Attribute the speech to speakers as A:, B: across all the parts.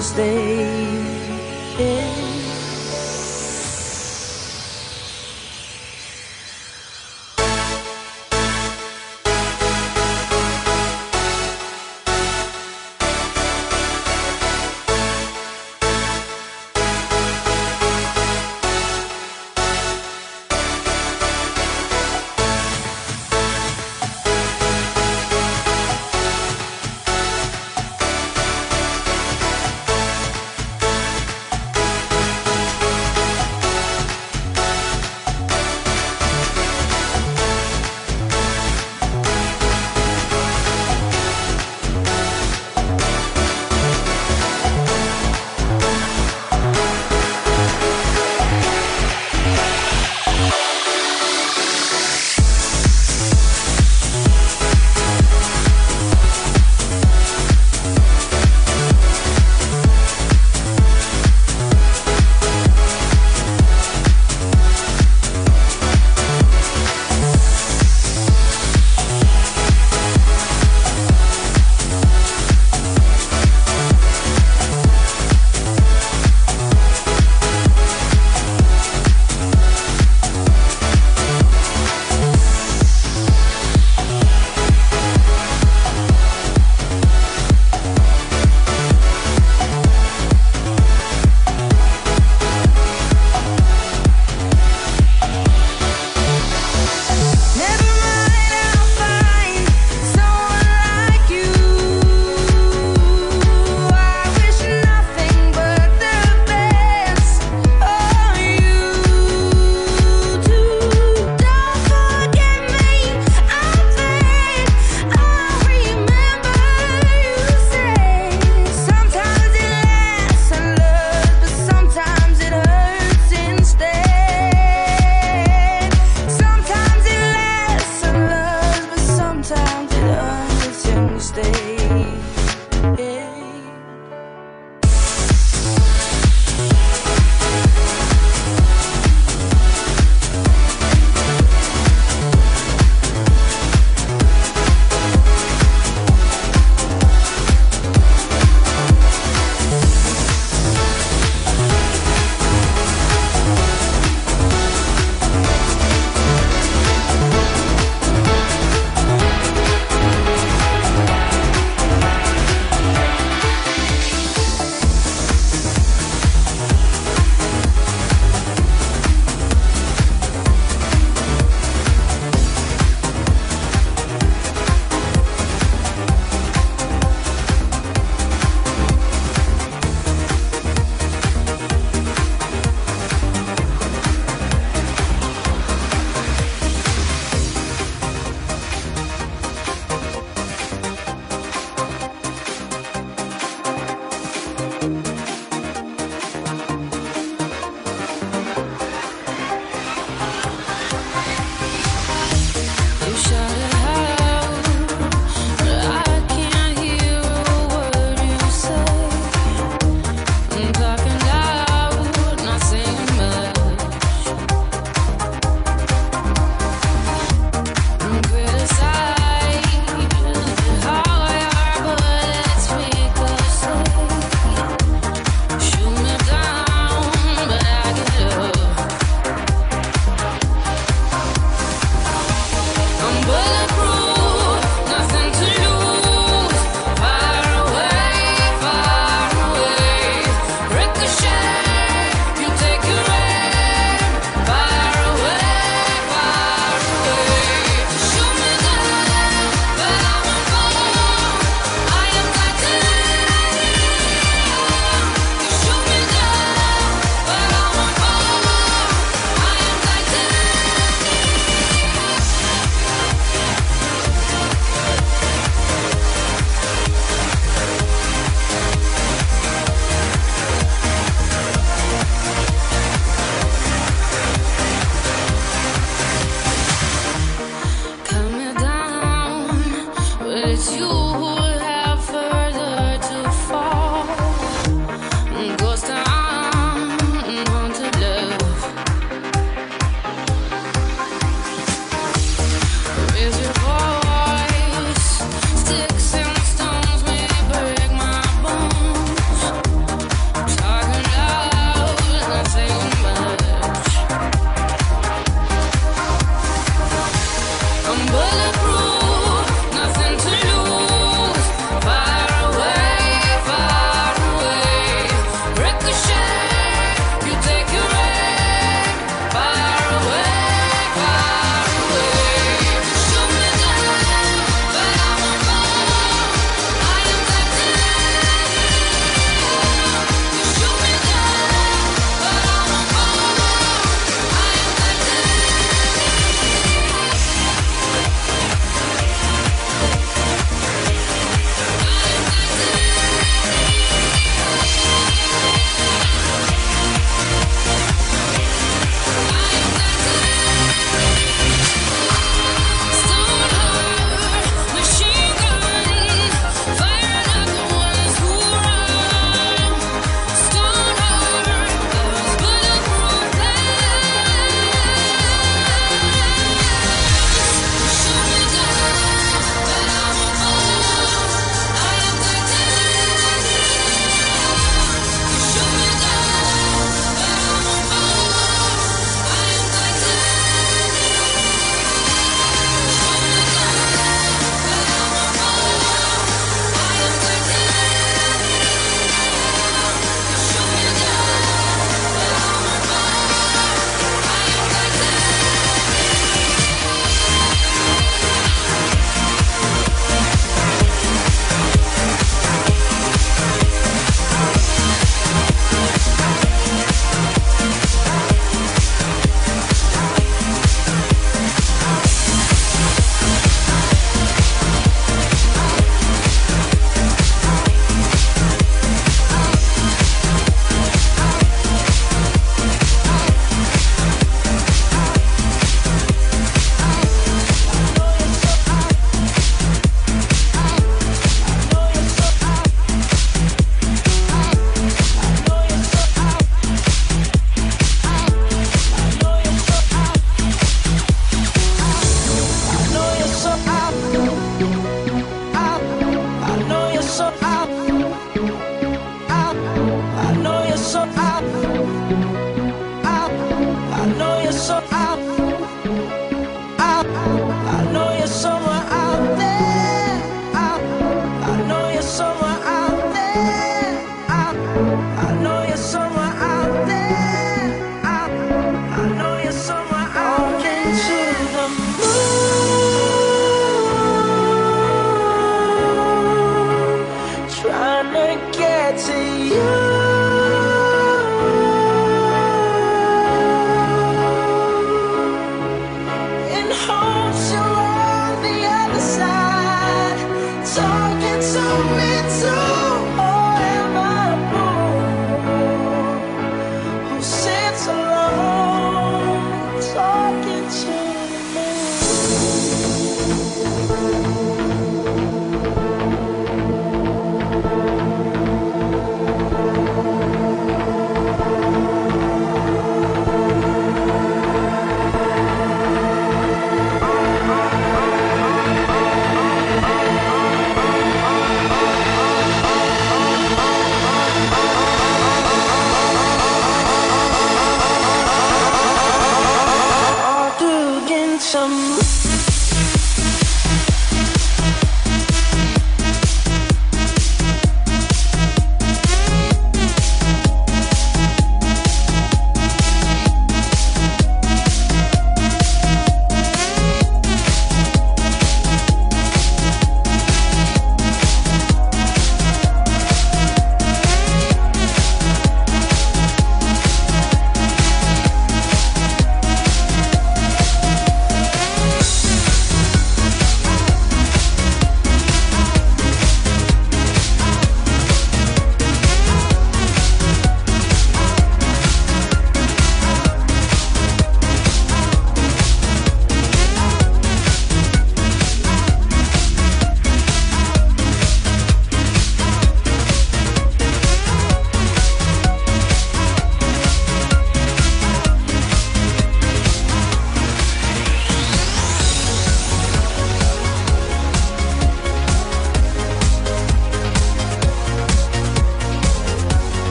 A: hurts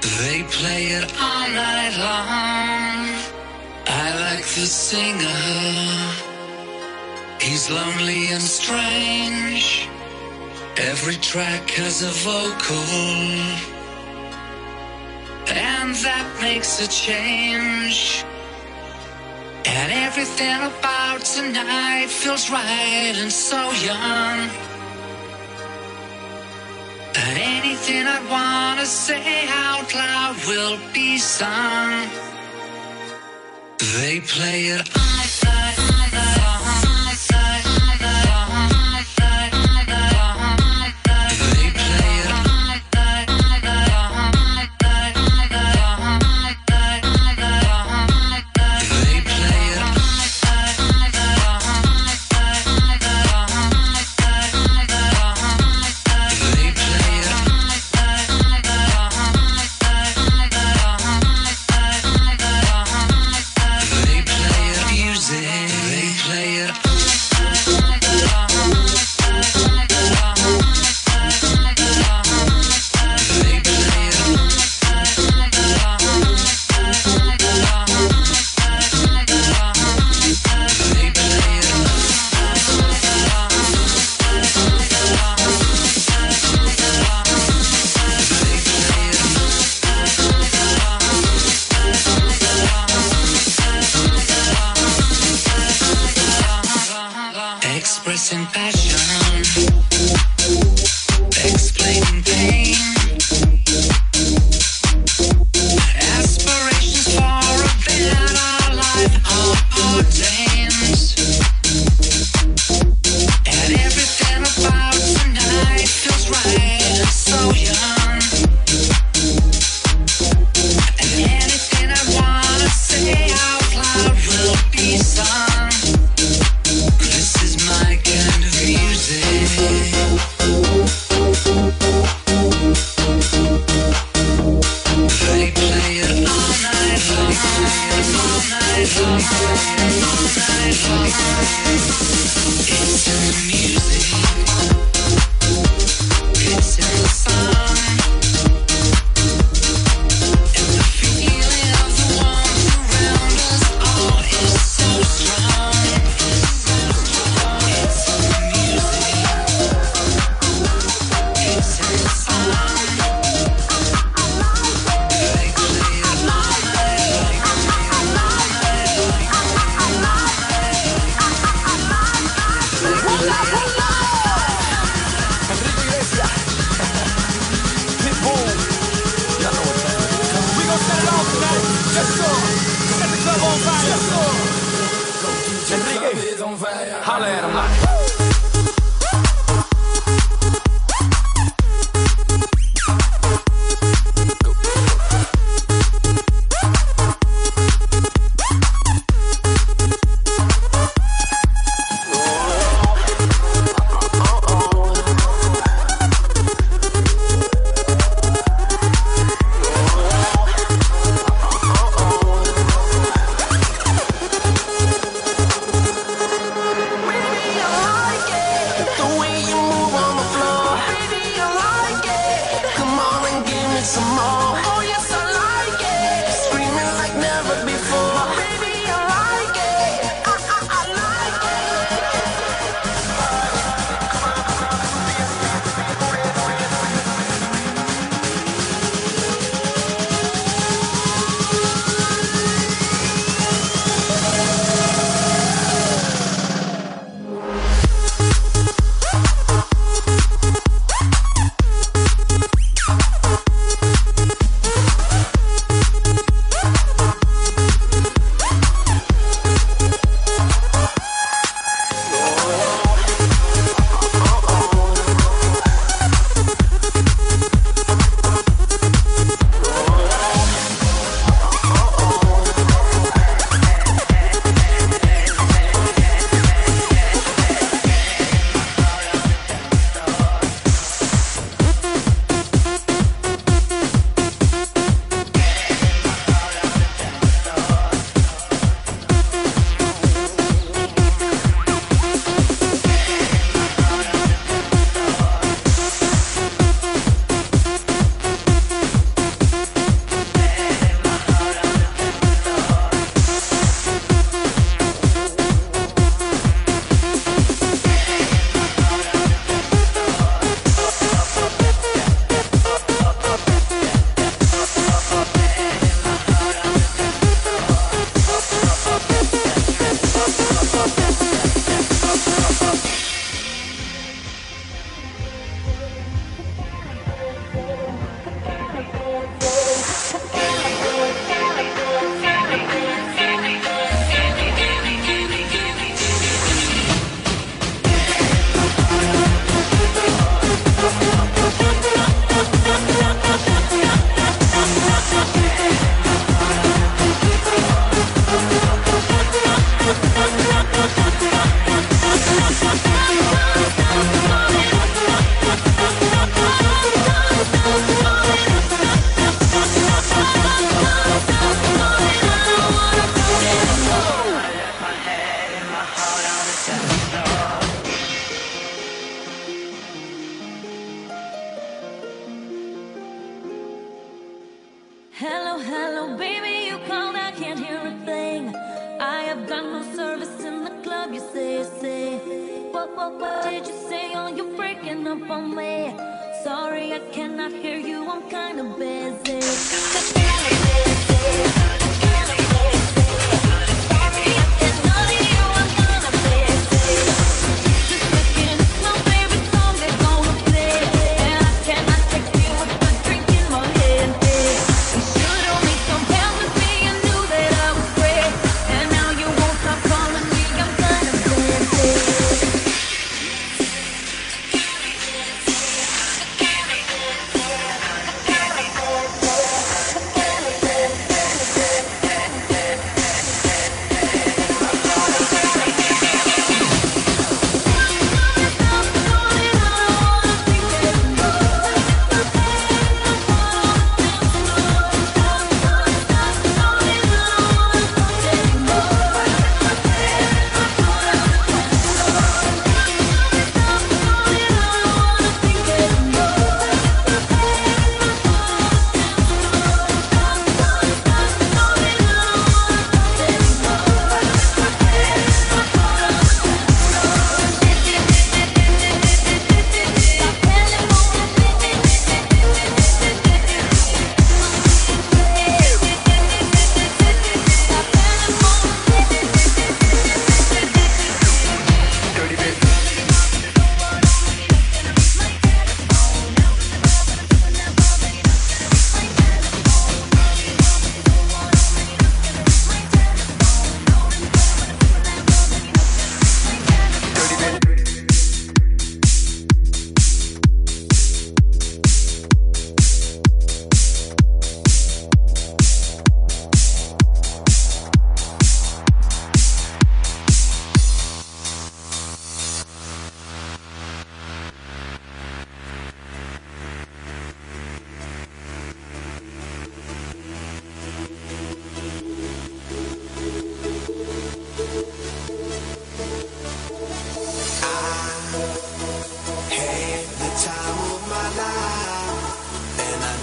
B: They play it all night long. I like the singer. He's lonely and strange. Every track has a vocal. And that makes a change. And everything about tonight feels right and so young. But anything I wanna say out loud will be sung. They play it
C: on. Holla at him.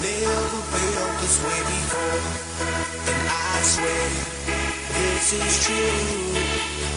A: never felt this way before. And I swear, this is true.